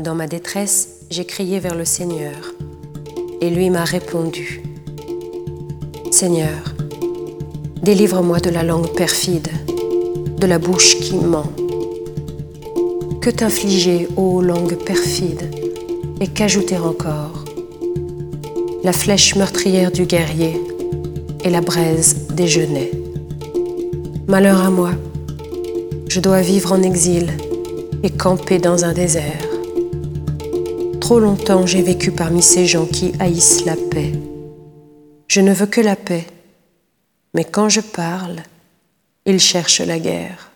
Dans ma détresse, j'ai crié vers le Seigneur, et lui m'a répondu. Seigneur, délivre-moi de la langue perfide, de la bouche qui ment. Que t'infliger, ô langue perfide, et qu'ajouter encore La flèche meurtrière du guerrier et la braise des genêts. Malheur à moi, je dois vivre en exil et camper dans un désert. Trop longtemps j'ai vécu parmi ces gens qui haïssent la paix. Je ne veux que la paix, mais quand je parle, ils cherchent la guerre.